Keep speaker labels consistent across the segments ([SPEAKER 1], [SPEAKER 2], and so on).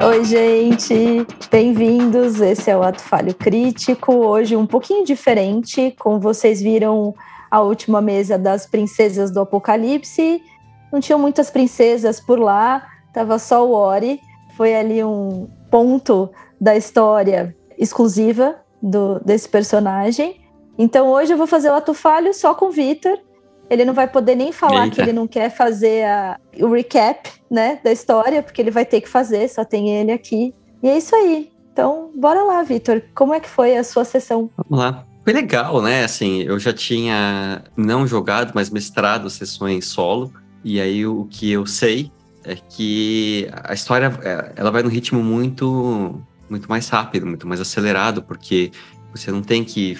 [SPEAKER 1] Oi, gente, bem-vindos. Esse é o Ato Falho Crítico. Hoje, um pouquinho diferente. Como vocês viram, a última mesa das princesas do Apocalipse. Não tinham muitas princesas por lá, tava só o Ori. Foi ali um ponto da história exclusiva do, desse personagem. Então hoje eu vou fazer o ato falho só com o Vitor. Ele não vai poder nem falar Eita. que ele não quer fazer a, o recap né, da história, porque ele vai ter que fazer, só tem ele aqui. E é isso aí. Então, bora lá, Vitor. Como é que foi a sua sessão?
[SPEAKER 2] Vamos lá. Foi legal, né? Assim, eu já tinha não jogado, mas mestrado sessões solo. E aí o que eu sei é que a história é, ela vai num ritmo muito muito mais rápido, muito mais acelerado, porque você não tem que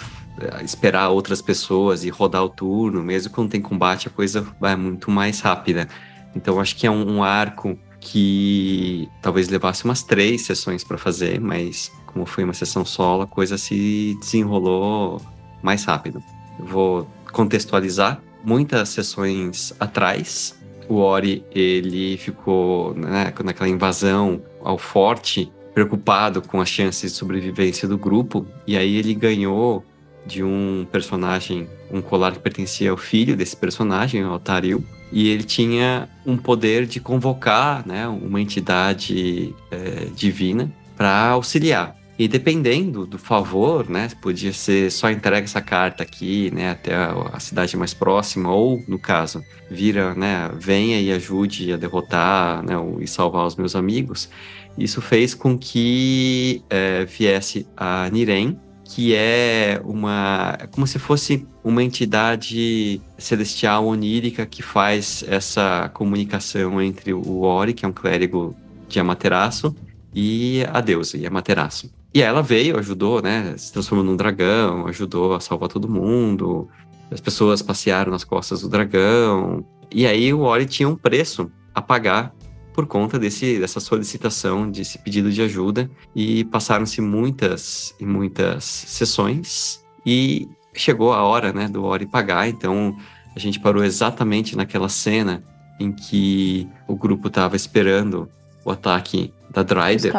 [SPEAKER 2] esperar outras pessoas e rodar o turno, mesmo quando tem combate, a coisa vai muito mais rápida. Então acho que é um, um arco que talvez levasse umas três sessões para fazer, mas como foi uma sessão solo, a coisa se desenrolou mais rápido. Eu vou contextualizar. Muitas sessões atrás, o Ori ele ficou né, naquela invasão ao forte, preocupado com as chances de sobrevivência do grupo, e aí ele ganhou de um personagem, um colar que pertencia ao filho desse personagem, o Taril, e ele tinha um poder de convocar né, uma entidade é, divina para auxiliar. E dependendo do favor, né, podia ser só entrega essa carta aqui, né, até a, cidade mais próxima, ou, no caso, vira, né, venha e ajude a derrotar, né, e salvar os meus amigos. Isso fez com que é, viesse a Niren, que é uma é como se fosse uma entidade celestial onírica que faz essa comunicação entre o Ori, que é um clérigo de Amaterasu, e a deusa, Amaterasu. E ela veio, ajudou, né? Se transformou num dragão, ajudou a salvar todo mundo. As pessoas passearam nas costas do dragão. E aí o Ori tinha um preço a pagar por conta desse, dessa solicitação, desse pedido de ajuda, e passaram-se muitas e muitas sessões, e chegou a hora né, do Ori pagar, então a gente parou exatamente naquela cena em que o grupo estava esperando o ataque da Dryder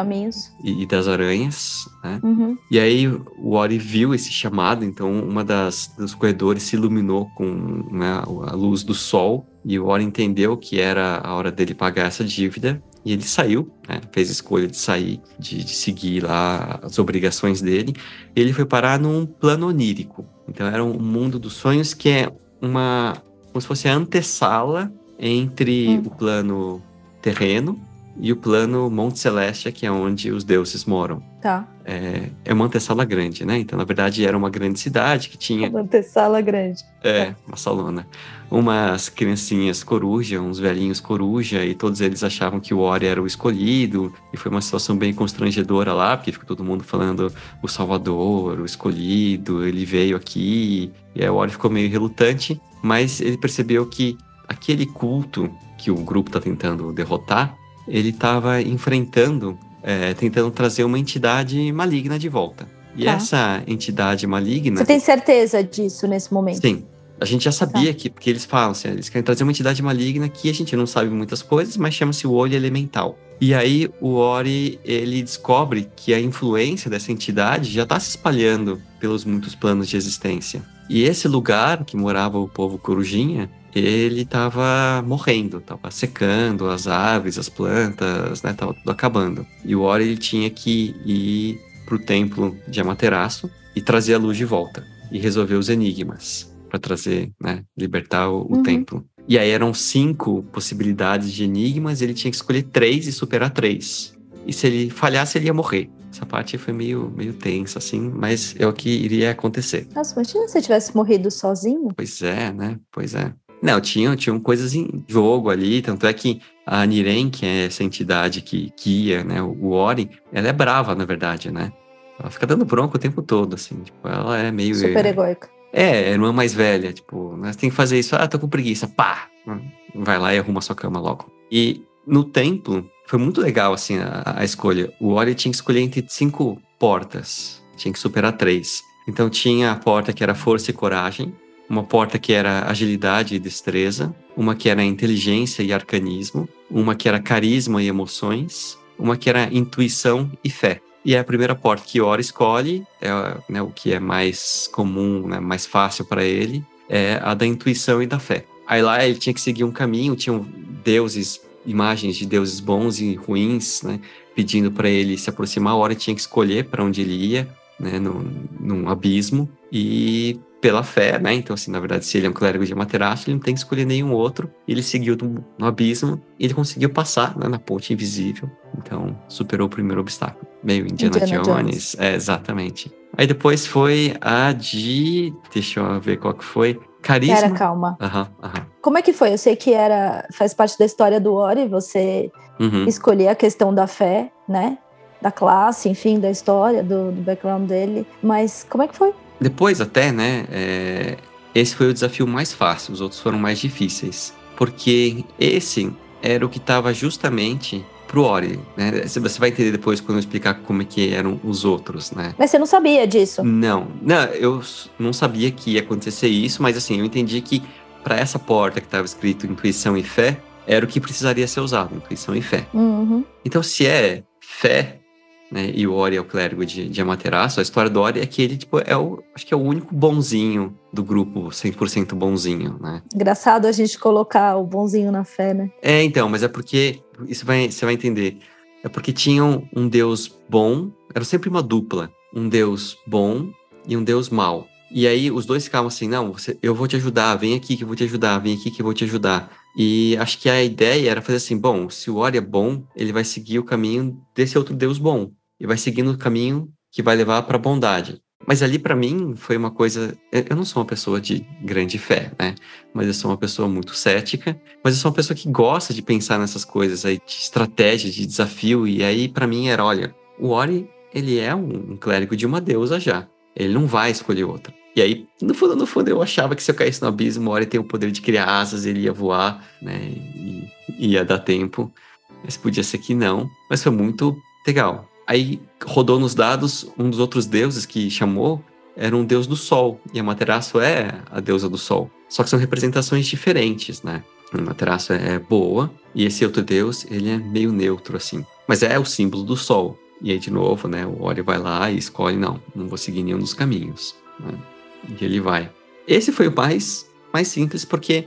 [SPEAKER 2] e, e, das aranhas, né? Uhum. E aí o Ori viu esse chamado, então uma das dos corredores se iluminou com né, a luz do sol e o Ori entendeu que era a hora dele pagar essa dívida e ele saiu, né? fez a escolha de sair, de, de, seguir lá as obrigações dele. Ele foi parar num plano onírico. Então era um mundo dos sonhos que é uma como se fosse a antessala entre hum. o plano terreno e o plano Monte Celeste, que é onde os deuses moram.
[SPEAKER 1] Tá.
[SPEAKER 2] É, é uma antessala grande, né? Então, na verdade, era uma grande cidade que tinha.
[SPEAKER 1] Uma antessala grande.
[SPEAKER 2] É, uma salona. Umas criancinhas coruja, uns velhinhos coruja, e todos eles achavam que o Ori era o escolhido, e foi uma situação bem constrangedora lá, porque ficou todo mundo falando o Salvador, o escolhido, ele veio aqui, e aí o Ori ficou meio relutante, mas ele percebeu que aquele culto que o grupo está tentando derrotar ele estava enfrentando, é, tentando trazer uma entidade maligna de volta. E tá. essa entidade maligna.
[SPEAKER 1] Você tem certeza disso nesse momento?
[SPEAKER 2] Sim. A gente já sabia tá. que, porque eles falam assim, eles querem trazer uma entidade maligna que a gente não sabe muitas coisas, mas chama-se o olho elemental. E aí o Ori, ele descobre que a influência dessa entidade já está se espalhando pelos muitos planos de existência. E esse lugar que morava o povo corujinha ele estava morrendo, estava secando as aves, as plantas, né, tava tudo acabando. E o Ori ele tinha que ir para o templo de Amaterasu e trazer a luz de volta e resolver os enigmas para trazer, né, libertar o, o uhum. templo. E aí eram cinco possibilidades de enigmas, ele tinha que escolher três e superar três. E se ele falhasse, ele ia morrer. Essa parte foi meio, meio tensa, assim, mas é o que iria acontecer.
[SPEAKER 1] Nossa, imagina se você tivesse morrido sozinho.
[SPEAKER 2] Pois é, né? Pois é. Não, tinham, tinham coisas em jogo ali, tanto é que a Niren, que é essa entidade que guia, né, o Ori, ela é brava, na verdade, né? Ela fica dando bronca o tempo todo, assim, tipo, ela é meio...
[SPEAKER 1] Super egoica.
[SPEAKER 2] É, é irmã mais velha, tipo, nós tem que fazer isso, ah, tô com preguiça, pá! Vai lá e arruma sua cama logo. E no templo, foi muito legal, assim, a, a escolha. O Ori tinha que escolher entre cinco portas, tinha que superar três. Então tinha a porta que era força e coragem, uma porta que era agilidade e destreza, uma que era inteligência e arcanismo, uma que era carisma e emoções, uma que era intuição e fé. E é a primeira porta que Ora escolhe, é né, o que é mais comum, né, mais fácil para ele, é a da intuição e da fé. Aí lá ele tinha que seguir um caminho, tinham deuses, imagens de deuses bons e ruins, né, pedindo para ele se aproximar. Ora tinha que escolher para onde ele ia, né, no, num abismo. E pela fé, né? Então, assim, na verdade, se ele é um clérigo de Amaterasu, ele não tem que escolher nenhum outro. Ele seguiu no, no abismo e ele conseguiu passar né, na ponte invisível. Então, superou o primeiro obstáculo. Meio Indiana, Indiana Jones. Jones. É, exatamente. Aí depois foi a de. Deixa eu ver qual que foi. Carisma.
[SPEAKER 1] Era, calma.
[SPEAKER 2] Aham, aham.
[SPEAKER 1] Como é que foi? Eu sei que era faz parte da história do Ori, você uhum. escolher a questão da fé, né? Da classe, enfim, da história, do, do background dele. Mas como é que foi?
[SPEAKER 2] Depois, até, né? É, esse foi o desafio mais fácil, os outros foram mais difíceis. Porque esse era o que estava justamente pro Ori, né? Você vai entender depois quando eu explicar como é que eram os outros, né?
[SPEAKER 1] Mas você não sabia disso?
[SPEAKER 2] Não, não, eu não sabia que ia acontecer isso, mas assim, eu entendi que para essa porta que estava escrito intuição e fé, era o que precisaria ser usado, intuição e fé.
[SPEAKER 1] Uhum.
[SPEAKER 2] Então, se é fé, né? E o Ori é o clérigo de, de Amaterasu. A história do Ori é que ele, tipo, é o, acho que é o único bonzinho do grupo, 100% bonzinho, né?
[SPEAKER 1] Engraçado a gente colocar o bonzinho na fé, né?
[SPEAKER 2] É, então, mas é porque, isso vai, você vai entender, é porque tinham um deus bom, era sempre uma dupla, um deus bom e um deus mau. E aí os dois ficavam assim, não, você, eu vou te ajudar, vem aqui que eu vou te ajudar, vem aqui que eu vou te ajudar. E acho que a ideia era fazer assim, bom, se o Ori é bom, ele vai seguir o caminho desse outro deus bom e vai seguindo o caminho que vai levar para a bondade. Mas ali para mim foi uma coisa, eu não sou uma pessoa de grande fé, né? Mas eu sou uma pessoa muito cética, mas eu sou uma pessoa que gosta de pensar nessas coisas aí de estratégia, de desafio e aí para mim era, olha, o Ori, ele é um, clérigo de uma deusa já. Ele não vai escolher outra. E aí, no fundo, no fundo, eu achava que se eu caísse no abismo, o Ori tem o poder de criar asas, ele ia voar, né? E ia dar tempo. Mas podia ser que não. Mas foi muito legal. Aí rodou nos dados um dos outros deuses que chamou era um deus do sol, e a Materaço é a deusa do sol. Só que são representações diferentes, né? A Materaço é boa, e esse outro deus, ele é meio neutro, assim. Mas é o símbolo do sol. E aí, de novo, né, o Ori vai lá e escolhe, não, não vou seguir nenhum dos caminhos. Né? E ele vai. Esse foi o mais, mais simples, porque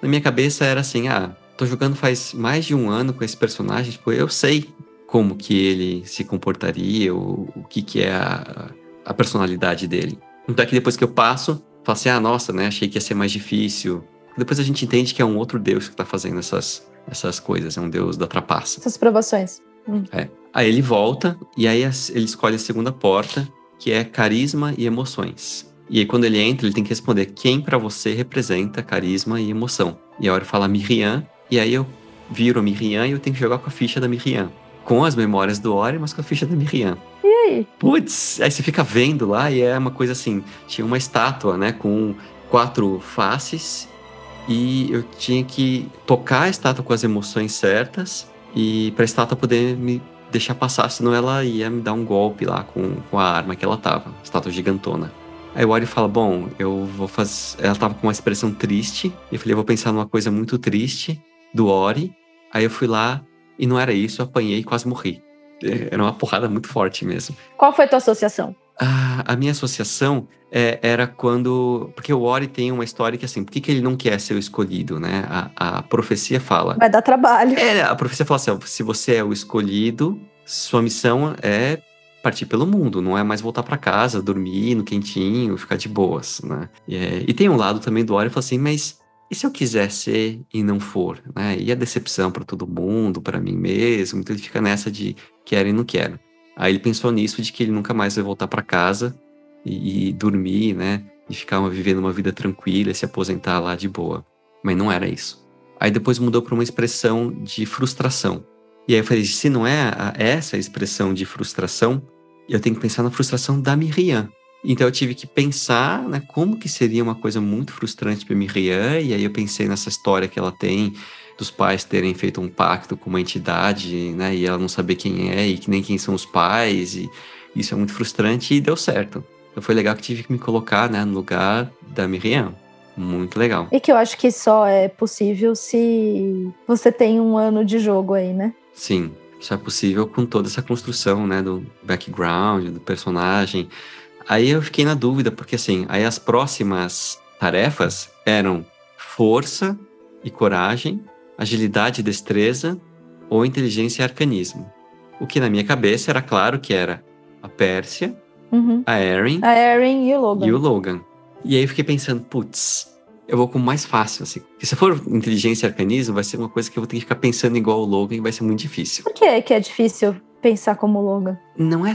[SPEAKER 2] na minha cabeça era assim, ah, tô jogando faz mais de um ano com esse personagem, tipo, eu sei como que ele se comportaria, o, o que que é a, a personalidade dele. Então é que depois que eu passo, falo assim, ah, nossa, né, achei que ia ser mais difícil. Depois a gente entende que é um outro deus que tá fazendo essas, essas coisas, é um deus da trapaça.
[SPEAKER 1] Essas provações.
[SPEAKER 2] Hum. É. Aí ele volta, e aí ele escolhe a segunda porta, que é carisma e emoções. E aí quando ele entra, ele tem que responder quem para você representa carisma e emoção. E a hora fala Miriam, e aí eu viro a Miriam e eu tenho que jogar com a ficha da Miriam com as memórias do Ori, mas com a ficha da Miriam.
[SPEAKER 1] E aí?
[SPEAKER 2] Putz, aí você fica vendo lá e é uma coisa assim, tinha uma estátua, né, com quatro faces e eu tinha que tocar a estátua com as emoções certas e para a estátua poder me deixar passar, senão ela ia me dar um golpe lá com, com a arma que ela tava, estátua gigantona. Aí o Ori fala: Bom, eu vou fazer. Ela tava com uma expressão triste. E eu falei: Eu vou pensar numa coisa muito triste do Ori. Aí eu fui lá, e não era isso, eu apanhei e quase morri. É, era uma porrada muito forte mesmo.
[SPEAKER 1] Qual foi a tua associação?
[SPEAKER 2] Ah, a minha associação é, era quando. Porque o Ori tem uma história que, assim, por que, que ele não quer ser o escolhido, né? A, a profecia fala.
[SPEAKER 1] Vai dar trabalho.
[SPEAKER 2] É, a profecia fala assim: se você é o escolhido, sua missão é partir pelo mundo, não é mais voltar para casa, dormir no quentinho, ficar de boas, né? E, é, e tem um lado também do Ori que fala assim: mas e se eu quiser ser e não for? Né? E a decepção para todo mundo, para mim mesmo? Então ele fica nessa de quero e não quero. Aí ele pensou nisso, de que ele nunca mais vai voltar para casa e, e, dormir, né? E ficar uma, vivendo uma vida tranquila, se aposentar lá de boa. Mas não era isso. Aí depois mudou para uma expressão de frustração. E aí eu falei, se não é a, essa a expressão de frustração, eu tenho que pensar na frustração da Miriam, então eu tive que pensar né, como que seria uma coisa muito frustrante para Miriam, e aí eu pensei nessa história que ela tem dos pais terem feito um pacto com uma entidade, né, e ela não saber quem é e nem quem são os pais, e isso é muito frustrante e deu certo. Então foi legal que tive que me colocar, né, no lugar da Miriam. Muito legal.
[SPEAKER 1] E que eu acho que só é possível se você tem um ano de jogo aí, né?
[SPEAKER 2] Sim. Só é possível com toda essa construção, né, do background, do personagem. Aí eu fiquei na dúvida, porque assim, aí as próximas tarefas eram força e coragem, agilidade e destreza, ou inteligência e arcanismo. O que na minha cabeça era claro que era a Pérsia, uhum. a Erin,
[SPEAKER 1] a Erin e o Logan.
[SPEAKER 2] E o Logan. E aí eu fiquei pensando, putz, eu vou com o mais fácil, assim. Porque se for inteligência e arcanismo, vai ser uma coisa que eu vou ter que ficar pensando igual o Logan e vai ser muito difícil.
[SPEAKER 1] Por que é que é difícil pensar como o Logan?
[SPEAKER 2] Não é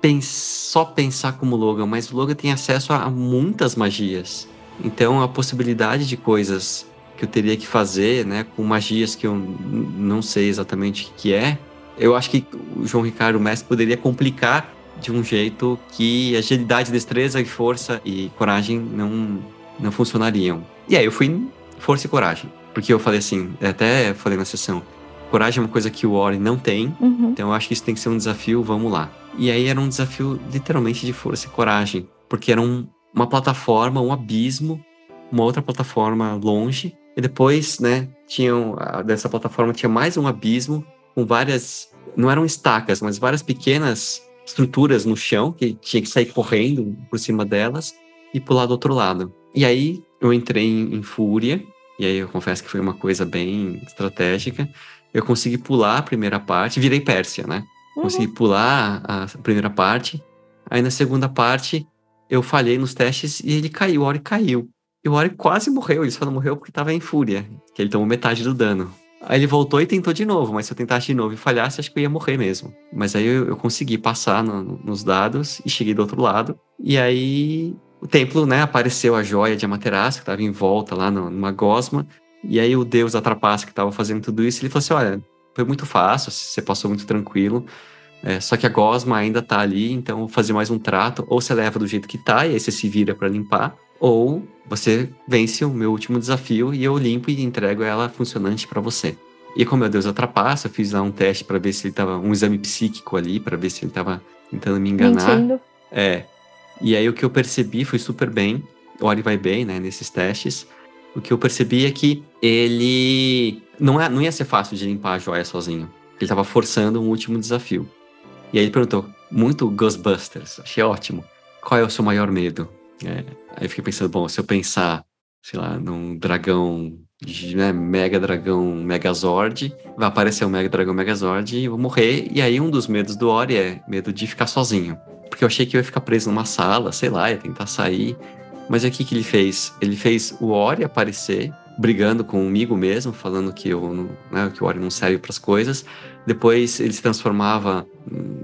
[SPEAKER 2] pens só pensar como Logan, mas o Logan tem acesso a muitas magias. Então a possibilidade de coisas que eu teria que fazer, né, com magias que eu não sei exatamente o que é, eu acho que o João Ricardo Mestre poderia complicar de um jeito que agilidade, destreza e força e coragem não não funcionariam. E aí eu fui em força e coragem. Porque eu falei assim, até falei na sessão, coragem é uma coisa que o Ori não tem, uhum. então eu acho que isso tem que ser um desafio, vamos lá. E aí era um desafio literalmente de força e coragem, porque era um, uma plataforma, um abismo, uma outra plataforma longe, e depois, né, tinham, dessa plataforma tinha mais um abismo com várias, não eram estacas, mas várias pequenas estruturas no chão que tinha que sair correndo por cima delas e pular do outro lado. E aí eu entrei em, em fúria, e aí eu confesso que foi uma coisa bem estratégica. Eu consegui pular a primeira parte, virei Pérsia, né? Uhum. Consegui pular a primeira parte. Aí na segunda parte eu falhei nos testes e ele caiu, o Ori caiu. E o Ori quase morreu, ele só não morreu porque estava em fúria, que ele tomou metade do dano. Aí ele voltou e tentou de novo, mas se eu tentasse de novo e falhasse, acho que eu ia morrer mesmo. Mas aí eu, eu consegui passar no, nos dados e cheguei do outro lado. E aí o templo, né, apareceu a joia de Amaterasu, que estava em volta lá numa gosma, e aí o deus Atrapaça, que estava fazendo tudo isso, ele falou assim, olha, foi muito fácil, você passou muito tranquilo, é, só que a gosma ainda tá ali, então vou fazer mais um trato, ou você leva do jeito que tá, e aí você se vira para limpar, ou você vence o meu último desafio e eu limpo e entrego ela funcionante para você. E como meu Deus atrapassa, eu fiz lá um teste para ver se ele tava um exame psíquico ali, para ver se ele tava tentando me enganar.
[SPEAKER 1] Mentindo.
[SPEAKER 2] É. E aí o que eu percebi foi super bem, o Ori vai bem, né, nesses testes. O que eu percebi é que ele não, é, não ia ser fácil de limpar a joia sozinho. Ele estava forçando um último desafio. E aí ele perguntou, muito Ghostbusters, achei ótimo. Qual é o seu maior medo? É, aí eu fiquei pensando, bom, se eu pensar, sei lá, num dragão, né, mega dragão Megazord, vai aparecer o mega dragão Megazord e eu vou morrer. E aí um dos medos do Ori é medo de ficar sozinho. Porque eu achei que eu ia ficar preso numa sala, sei lá, ia tentar sair. Mas o que, que ele fez? Ele fez o Ori aparecer, brigando comigo mesmo, falando que, eu, né, que o Ori não serve para as coisas. Depois ele se transformava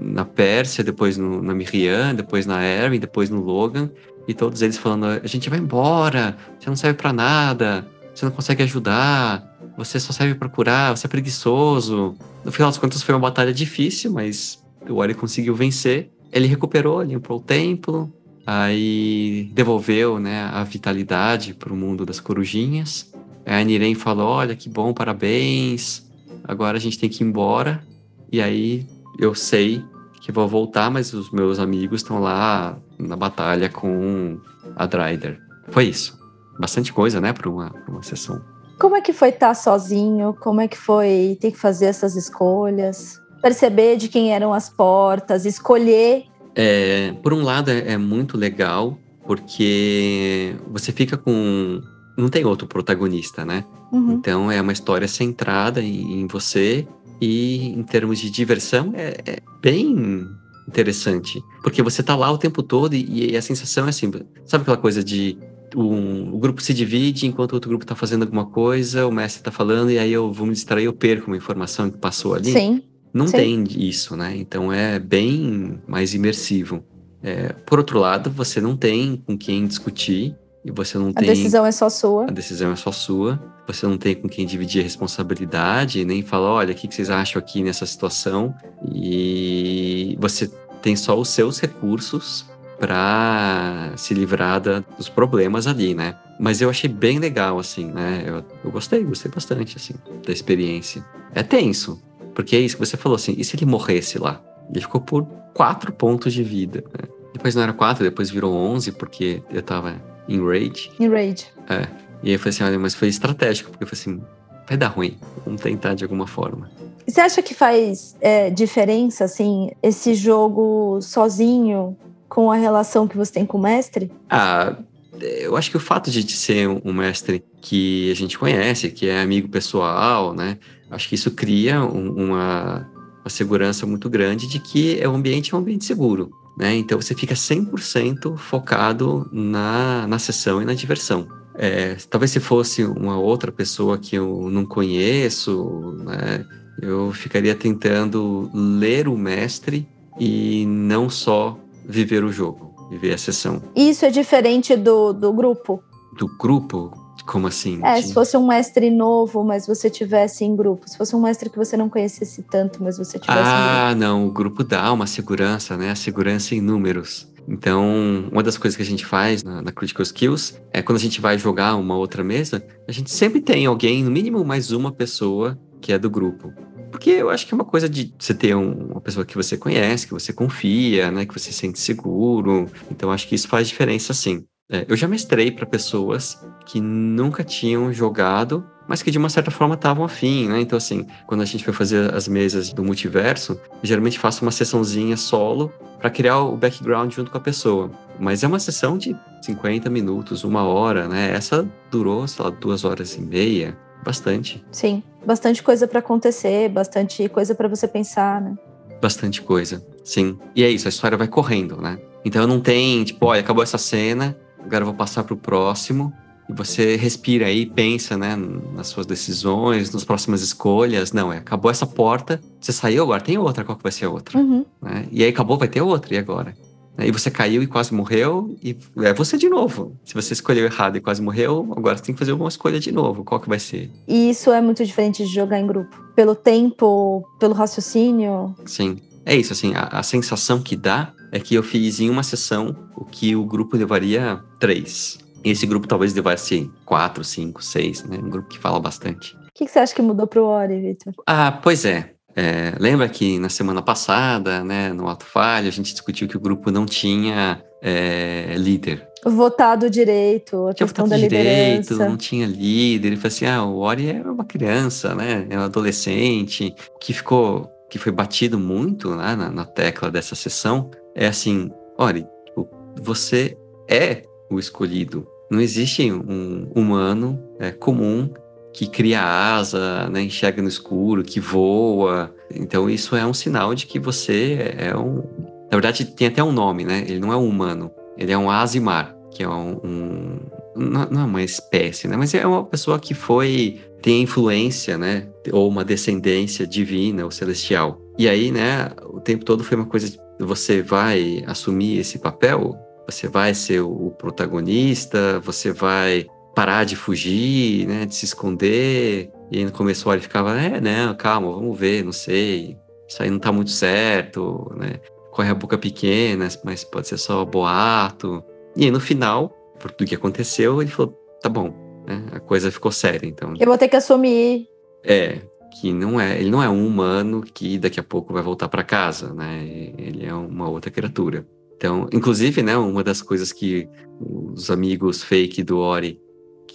[SPEAKER 2] na Pérsia, depois no, na Miriam, depois na Erin, depois no Logan. E todos eles falando: a gente vai embora, você não serve para nada, você não consegue ajudar, você só serve para curar, você é preguiçoso. No final das contas, foi uma batalha difícil, mas o Ori conseguiu vencer. Ele recuperou, limpou o templo, aí devolveu né, a vitalidade para o mundo das corujinhas. Aí a Niren falou: Olha, que bom, parabéns. Agora a gente tem que ir embora. E aí eu sei que vou voltar, mas os meus amigos estão lá na batalha com a Dryder. Foi isso. Bastante coisa, né, para uma, uma sessão.
[SPEAKER 1] Como é que foi estar sozinho? Como é que foi ter que fazer essas escolhas? Perceber de quem eram as portas, escolher
[SPEAKER 2] é, por um lado, é, é, muito legal, porque você fica com. Não tem outro protagonista, né? Uhum. Então é uma história centrada em, em, você, e em termos de diversão, é, é bem interessante. Porque você tá lá o tempo todo e, e a sensação é assim: sabe aquela coisa de um, o grupo se divide enquanto o outro grupo está fazendo alguma coisa, o mestre está falando, e aí eu vou me distrair, eu perco uma informação que passou ali.
[SPEAKER 1] Sim.
[SPEAKER 2] Não Sim. tem isso, né? Então é bem mais imersivo. É, por outro lado, você não tem com quem discutir e você não
[SPEAKER 1] a
[SPEAKER 2] tem.
[SPEAKER 1] A decisão é só sua.
[SPEAKER 2] A decisão é só sua. Você não tem com quem dividir a responsabilidade, nem falar, olha, o que vocês acham aqui nessa situação? E você tem só os seus recursos para se livrar da, dos problemas ali, né? Mas eu achei bem legal, assim, né? Eu, eu gostei, gostei bastante, assim, da experiência. É tenso, porque é isso que você falou assim, e se ele morresse lá? Ele ficou por quatro pontos de vida. Né? Depois não era quatro, depois virou onze, porque eu tava em rage.
[SPEAKER 1] Em rage.
[SPEAKER 2] É. E aí eu falei assim, olha, mas foi estratégico, porque eu falei assim, vai dar ruim, vamos tentar de alguma forma.
[SPEAKER 1] Você acha que faz é, diferença, assim, esse jogo sozinho com a relação que você tem com o mestre?
[SPEAKER 2] Ah, eu acho que o fato de ser um mestre que a gente conhece, que é amigo pessoal, né? Acho que isso cria um, uma, uma segurança muito grande de que o ambiente é um ambiente seguro. Né? Então você fica 100% focado na, na sessão e na diversão. É, talvez se fosse uma outra pessoa que eu não conheço, né, eu ficaria tentando ler o mestre e não só viver o jogo, viver a sessão.
[SPEAKER 1] Isso é diferente do, do grupo?
[SPEAKER 2] Do grupo? Como assim?
[SPEAKER 1] É, se fosse um mestre novo, mas você tivesse em grupo. Se fosse um mestre que você não conhecesse tanto, mas você tivesse
[SPEAKER 2] ah,
[SPEAKER 1] em grupo.
[SPEAKER 2] Ah, não. O grupo dá uma segurança, né? A segurança em números. Então, uma das coisas que a gente faz na, na, Critical Skills é quando a gente vai jogar uma outra mesa, a gente sempre tem alguém, no mínimo mais uma pessoa que é do grupo. Porque eu acho que é uma coisa de você ter um, uma pessoa que você conhece, que você confia, né, que você se sente seguro. Então, acho que isso faz diferença sim. É, eu já mestrei para pessoas que nunca tinham jogado, mas que de uma certa forma estavam afim, né? Então, assim, quando a gente foi fazer as mesas do multiverso, geralmente faço uma sessãozinha solo para criar o background junto com a pessoa. Mas é uma sessão de 50 minutos, uma hora, né? Essa durou, sei lá, duas horas e meia. Bastante.
[SPEAKER 1] Sim, bastante coisa para acontecer, bastante coisa para você pensar, né?
[SPEAKER 2] Bastante coisa, sim. E é isso, a história vai correndo, né? Então não tem, tipo, olha, acabou essa cena, agora eu vou passar para o próximo. E você respira aí, pensa, né, nas suas decisões, nas próximas escolhas. Não, é, acabou essa porta, você saiu, agora tem outra, qual que vai ser a outra?
[SPEAKER 1] Uhum.
[SPEAKER 2] Né? E aí acabou, vai ter outra, e agora? E você caiu e quase morreu, e é você de novo. Se você escolheu errado e quase morreu, agora você tem que fazer uma escolha de novo. Qual que vai ser?
[SPEAKER 1] E isso é muito diferente de jogar em grupo. Pelo tempo, pelo raciocínio.
[SPEAKER 2] Sim. É isso, assim, a, a sensação que dá é que eu fiz em uma sessão o que o grupo levaria três. Esse grupo talvez levasse quatro, cinco, seis, né? Um grupo que fala bastante.
[SPEAKER 1] O que, que você acha que mudou pro Ori, Victor?
[SPEAKER 2] Ah, pois é. É, lembra que na semana passada, né, no Ato Falho, a gente discutiu que o grupo não tinha é, líder.
[SPEAKER 1] Votado direito, a tinha questão da direito, liderança.
[SPEAKER 2] não tinha líder. Ele falou assim: ah, o Ori é uma criança, né? É um adolescente que ficou que foi batido muito né, na, na, tecla dessa sessão é assim: olha, tipo, você é o escolhido. Não existe um humano é, comum que cria asa, né, enxerga no escuro, que voa. Então isso é um sinal de que você é um. Na verdade, tem até um nome, né? Ele não é um humano, ele é um asimar, que é um, um não é uma espécie, né? Mas é uma pessoa que foi tem influência, né? Ou uma descendência divina ou celestial. E aí, né? O tempo todo foi uma coisa de você vai assumir esse papel, você vai ser o protagonista, você vai parar de fugir, né? De se esconder. E aí no começo ele ficava, é, né? Calma, vamos ver, não sei. Isso aí não tá muito certo, né? Corre a boca pequena, mas pode ser só boato. E aí no final, por tudo que aconteceu, ele falou: tá bom, né? a coisa ficou séria. Então,
[SPEAKER 1] eu vou ter que assumir.
[SPEAKER 2] É, que não é, ele não é um humano que daqui a pouco vai voltar para casa, né? Ele é uma outra criatura. Então, inclusive, né, uma das coisas que os amigos fake do Ori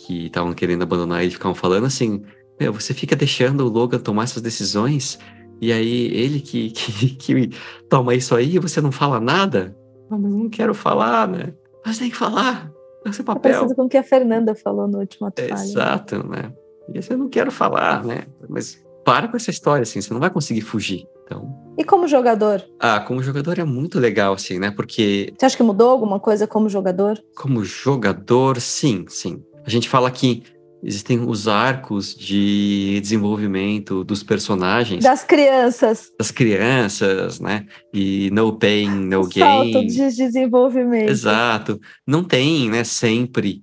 [SPEAKER 2] que estavam querendo abandonar ele ficavam falando assim: Meu, você fica deixando o Logan tomar essas decisões e aí ele que, que, que toma isso aí e você não fala nada? Não, mas não quero falar, né? Mas tem que falar. É seu papel.
[SPEAKER 1] Parecido com o que a Fernanda falou no último
[SPEAKER 2] atalho. Exato, né? E assim, eu não quero falar, né? Mas para com essa história, assim, você não vai conseguir fugir. Então...
[SPEAKER 1] E como jogador?
[SPEAKER 2] Ah, como jogador é muito legal, assim, né? Porque.
[SPEAKER 1] Você acha que mudou alguma coisa como jogador?
[SPEAKER 2] Como jogador, sim, sim. A gente fala que existem os arcos de desenvolvimento dos personagens.
[SPEAKER 1] Das crianças.
[SPEAKER 2] Das crianças, né? E no pain, no gain.
[SPEAKER 1] Salto de desenvolvimento.
[SPEAKER 2] Exato. Não tem, né, sempre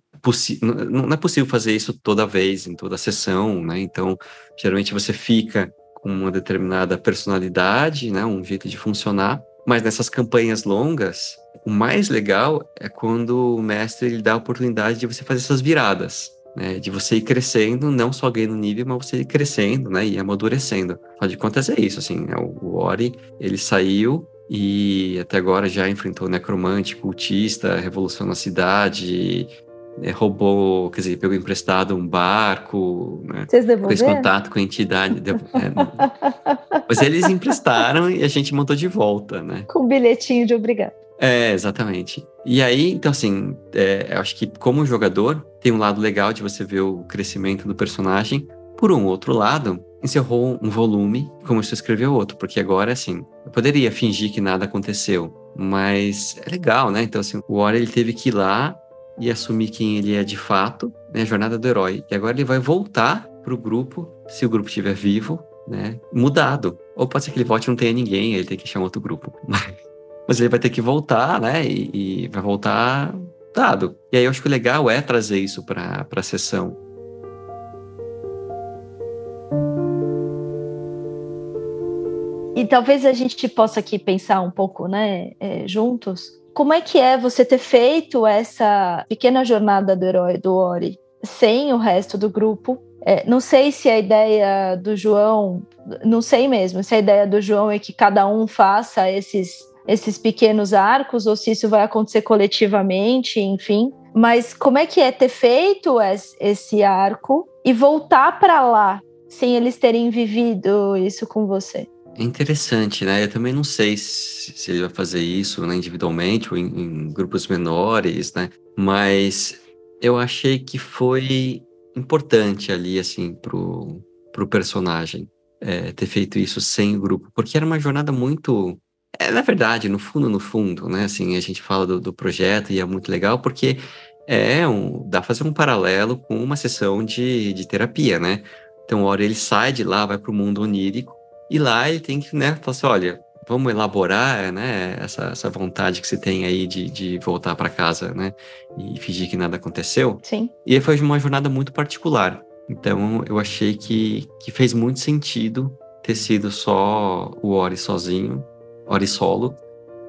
[SPEAKER 2] não é possível fazer isso toda vez, em toda sessão, né? Então, geralmente você fica com uma determinada personalidade, né? Um jeito de funcionar. Mas nessas campanhas longas, o mais legal é quando o mestre ele dá a oportunidade de você fazer essas viradas né, de você ir crescendo, não só ganhando nível, mas você ir crescendo, né, e amadurecendo. Afinal de contas é isso, assim, né, o Ori, ele saiu e até agora já enfrentou necromante, cultista, revolução na cidade, é, roubou, quer dizer, pegou emprestado um barco, né?
[SPEAKER 1] Vocês devolveram?
[SPEAKER 2] Fez contato com a entidade. É, mas eles emprestaram e a gente montou de volta, né?
[SPEAKER 1] Com um bilhetinho de obrigado.
[SPEAKER 2] É, exatamente. E aí, então assim, é, eu acho que como jogador, tem um lado legal de você ver o crescimento do personagem. Por um outro lado, encerrou um volume, como se escreveu outro, porque agora, assim, eu poderia fingir que nada aconteceu, mas é legal, né? Então, assim, o Ori, ele teve que ir lá e assumir quem ele é de fato, né? A jornada do herói. E agora ele vai voltar pro grupo, se o grupo estiver vivo, né? Mudado. Ou pode ser que ele volte e não tenha ninguém, ele tem que chamar outro grupo. Mas ele vai ter que voltar, né? E, e vai voltar dado. E aí eu acho que o legal é trazer isso para a sessão.
[SPEAKER 1] E talvez a gente possa aqui pensar um pouco, né, é, juntos. Como é que é você ter feito essa pequena jornada do herói do Ori sem o resto do grupo? É, não sei se a ideia do João, não sei mesmo, se a ideia do João é que cada um faça esses esses pequenos arcos ou se isso vai acontecer coletivamente, enfim. Mas como é que é ter feito esse arco e voltar para lá sem eles terem vivido isso com você?
[SPEAKER 2] É interessante, né? Eu também não sei se, se ele vai fazer isso né, individualmente ou em, em, grupos menores, né? Mas eu achei que foi importante ali, assim, pro, pro personagem é, ter feito isso sem o grupo, porque era uma jornada muito. É, na verdade, no fundo, no fundo, né? Assim, a gente fala do, do projeto e é muito legal porque é um, dá pra fazer um paralelo com uma sessão de, de terapia, né? Então, uma hora ele sai de lá, vai para o mundo onírico, e lá ele tem que, né, falar assim, olha, vamos elaborar, né, essa, essa vontade que você tem aí de, de voltar para casa, né, e fingir que nada aconteceu.
[SPEAKER 1] Sim.
[SPEAKER 2] E foi uma jornada muito particular. Então, eu achei que, que fez muito sentido ter sido só o Ori sozinho, Ori solo,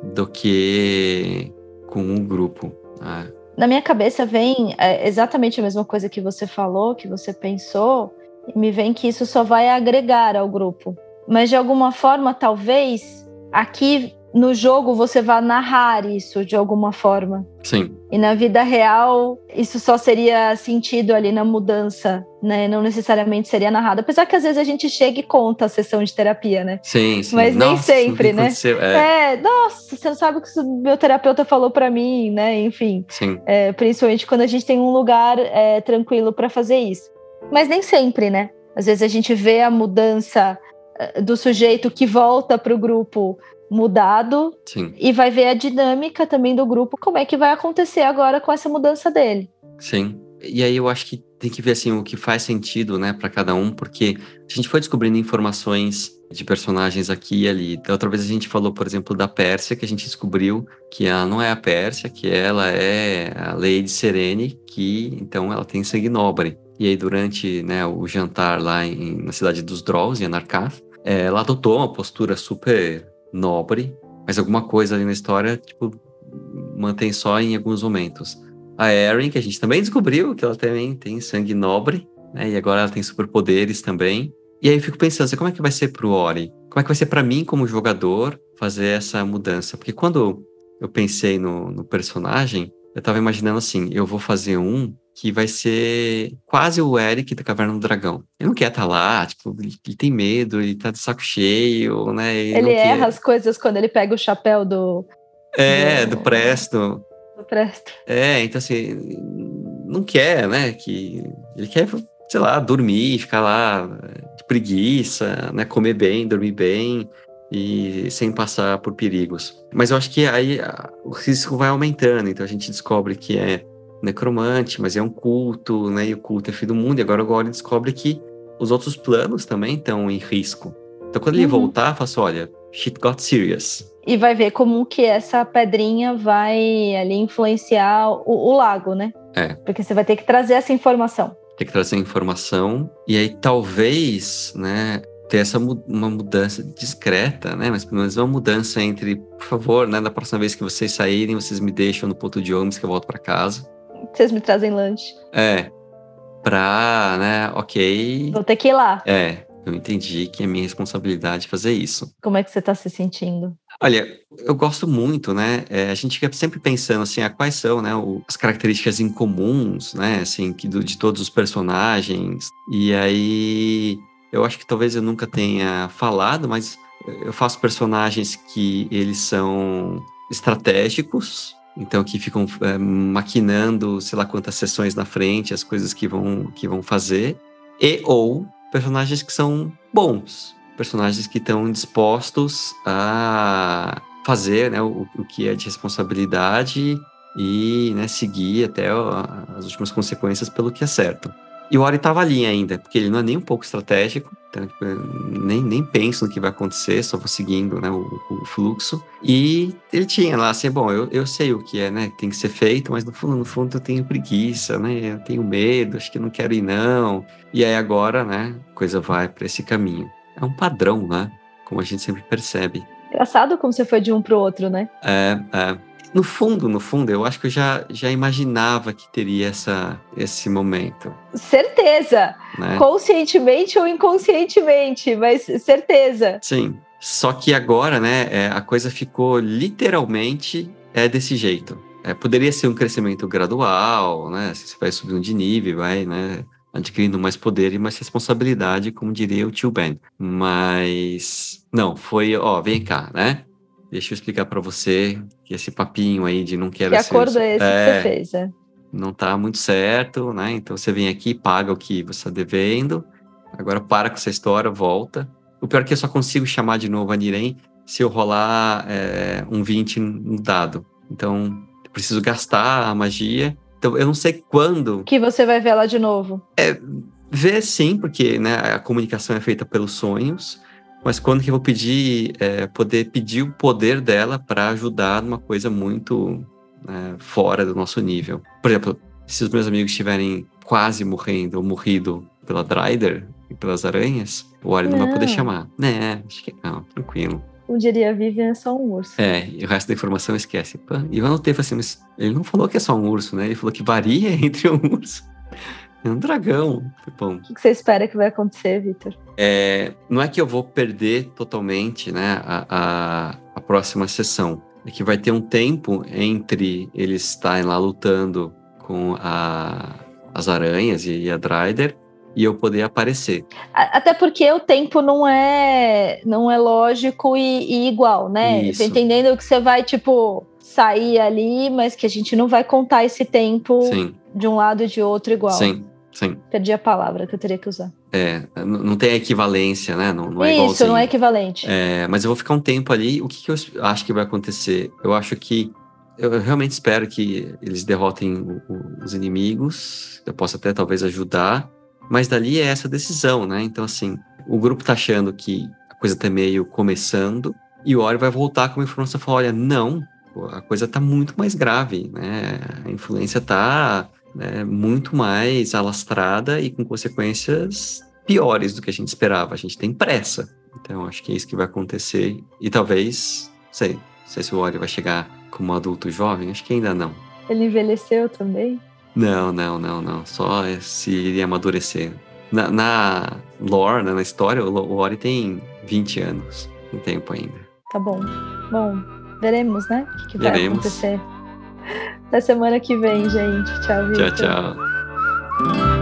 [SPEAKER 2] do que com um grupo. Né?
[SPEAKER 1] Na minha cabeça vem é, exatamente a mesma coisa que você falou, que você pensou, e me vem que isso só vai agregar ao grupo mas de alguma forma, talvez aqui no jogo você vá narrar isso de alguma forma.
[SPEAKER 2] Sim.
[SPEAKER 1] E na vida real, isso só seria sentido ali na mudança, né? Não necessariamente seria narrado. Apesar que às vezes a gente chega e conta a sessão de terapia, né?
[SPEAKER 2] Sim, sim.
[SPEAKER 1] Mas nem sempre, né?
[SPEAKER 2] É.
[SPEAKER 1] é. nossa, você não sabe o que o meu terapeuta falou para mim, né? Enfim.
[SPEAKER 2] Sim.
[SPEAKER 1] É, principalmente quando a gente tem um lugar é, tranquilo para fazer isso. Mas nem sempre, né? Às vezes a gente vê a mudança do sujeito que volta para o grupo mudado
[SPEAKER 2] Sim.
[SPEAKER 1] e vai ver a dinâmica também do grupo, como é que vai acontecer agora com essa mudança dele.
[SPEAKER 2] Sim. E aí eu acho que tem que ver assim o que faz sentido, né, para cada um, porque a gente foi descobrindo informações de personagens aqui e ali. Da outra vez a gente falou, por exemplo, da Pérsia, que a gente descobriu que ela não é a Pérsia, que ela é a Lady Serene, que então ela tem sangue nobre. E aí durante, né, o jantar lá em, na cidade dos Drolls, em Anarkath, é, ela adotou uma postura super nobre, mas alguma coisa ali na história, tipo, mantém só em alguns momentos. A Erin, que a gente também descobriu que ela também tem sangue nobre, né? E agora ela tem superpoderes também. E aí eu fico pensando, assim, como é que vai ser pro Ori? Como é que vai ser para mim como jogador fazer essa mudança? Porque quando eu pensei no, no personagem, eu tava imaginando assim, eu vou fazer um que vai ser quase o Eric da Caverna do Dragão. Ele não quer estar tá lá, tipo, ele, ele, tem medo, ele tá de saco cheio, né?
[SPEAKER 1] Ele, ele erra quer... as coisas quando ele pega o chapéu do.
[SPEAKER 2] É, do, do Presto.
[SPEAKER 1] Do Presto.
[SPEAKER 2] É, então assim, não quer, né? Que ele quer, sei lá, dormir, ficar lá de preguiça, né? Comer bem, dormir bem e sem passar por perigos. Mas eu acho que aí o risco vai aumentando, então a gente descobre que é necromante, mas é um culto, né? E o culto é filho do mundo. E agora o Gorin descobre que os outros planos também estão em risco. Então quando ele uhum. voltar, fala assim, olha, shit got serious.
[SPEAKER 1] E vai ver como que essa pedrinha vai ali influenciar o, o lago, né?
[SPEAKER 2] É.
[SPEAKER 1] Porque você vai ter que trazer essa informação.
[SPEAKER 2] Tem que trazer informação. E aí talvez, né, ter essa uma mudança discreta, né? Mas pelo menos uma mudança entre, por favor, né? Da próxima vez que vocês saírem, vocês me deixam no ponto de ônibus que eu volto para casa.
[SPEAKER 1] Vocês me trazem lanche.
[SPEAKER 2] É. Pra, né, ok.
[SPEAKER 1] Vou ter que ir lá.
[SPEAKER 2] É. Eu entendi que é minha responsabilidade fazer isso.
[SPEAKER 1] Como é que você tá se sentindo?
[SPEAKER 2] Olha, eu gosto muito, né? É, a gente fica sempre pensando assim, ah, quais são, né, o, as características incomuns, né, assim, que do, de todos os personagens. E aí, eu acho que talvez eu nunca tenha falado, mas eu faço personagens que eles são estratégicos, então que ficam é, maquinando, sei lá quantas sessões na frente, as coisas que vão que vão fazer, e ou personagens que são bons, personagens que estão dispostos a fazer né, o, o que é de responsabilidade e né, seguir até as últimas consequências pelo que é certo. E o Ori estava ali ainda, porque ele não é nem um pouco estratégico, então, tipo, nem, nem penso no que vai acontecer, só vou seguindo né, o, o, fluxo. E ele tinha lá assim, bom, eu, eu sei o que é, né, tem que ser feito, mas no fundo, no fundo eu tenho preguiça, né, eu tenho medo, acho que não quero ir não. E aí agora, né, a coisa vai para esse caminho é um padrão, né? Como a gente sempre percebe.
[SPEAKER 1] Engraçado como você foi de um para o outro, né?
[SPEAKER 2] É, é. No fundo, no fundo, eu acho que eu já, já imaginava que teria essa, esse momento.
[SPEAKER 1] Certeza! Né? Conscientemente ou inconscientemente, mas certeza.
[SPEAKER 2] Sim. Só que agora, né, é, a coisa ficou literalmente é desse jeito. É, poderia ser um crescimento gradual, né? Você vai subindo de nível, vai, né? adquirindo mais poder e mais responsabilidade, como diria o tio Ben. Mas não, foi, ó, vem cá, né? Deixa eu explicar para você que esse papinho aí de não quero
[SPEAKER 1] que ser... acordo é esse é, que você fez, é?
[SPEAKER 2] Não tá muito certo, né? Então você vem aqui, paga o que você está devendo. Agora para com essa história, volta. O pior é que eu só consigo chamar de novo a Niren se eu rolar é, um 20 no dado. Então, eu preciso gastar a magia então, eu não sei quando.
[SPEAKER 1] Que você vai ver ela de novo.
[SPEAKER 2] É, ver sim, porque né, a comunicação é feita pelos sonhos. Mas quando que eu vou pedir, é, poder pedir o poder dela para ajudar numa coisa muito né, fora do nosso nível. Por exemplo, se os meus amigos estiverem quase morrendo ou morrido pela Dryder e pelas aranhas, o Ori não. não vai poder chamar. Né, acho que não, tranquilo
[SPEAKER 1] como diria Vivian, é só um urso.
[SPEAKER 2] É, e o resto da informação esquece. E eu anotei, assim, mas ele não falou que é só um urso, né? Ele falou que varia entre um urso e um dragão.
[SPEAKER 1] Bom, o que você espera que vai acontecer, Victor?
[SPEAKER 2] É, não é que eu vou perder totalmente né, a, a, a próxima sessão. É que vai ter um tempo entre eles estarem lá lutando com a, as aranhas e a Dryder e eu poder aparecer.
[SPEAKER 1] Até porque o tempo não é não é lógico e, e igual, né? Entendendo que você vai, tipo, sair ali, mas que a gente não vai contar esse tempo Sim. de um lado e de outro igual.
[SPEAKER 2] Sim. Sim.
[SPEAKER 1] Perdi a palavra que eu teria que usar.
[SPEAKER 2] É, não tem equivalência, né? Não, não é
[SPEAKER 1] Isso,
[SPEAKER 2] igualzinho.
[SPEAKER 1] não é equivalente.
[SPEAKER 2] É, mas eu vou ficar um tempo ali. O que, que eu acho que vai acontecer? Eu acho que. Eu realmente espero que eles derrotem os inimigos. Eu possa até talvez ajudar. Mas dali é essa decisão, né? Então, assim, o grupo tá achando que a coisa tá meio começando, e o Ori vai voltar com uma informação e falar: olha, não, a coisa tá muito mais grave, né? A influência tá né, muito mais alastrada e com consequências piores do que a gente esperava. A gente tem pressa. Então, acho que é isso que vai acontecer. E talvez, sei, não sei se o Ori vai chegar como adulto jovem, acho que ainda não.
[SPEAKER 1] Ele envelheceu também?
[SPEAKER 2] Não, não, não, não. Só se iria amadurecer. Na, na lore, né, na história, o Ori tem 20 anos. Tem tempo ainda.
[SPEAKER 1] Tá bom. Bom, veremos, né? O que, que vai acontecer. Até semana que vem, gente. Tchau, Victor.
[SPEAKER 2] Tchau, tchau.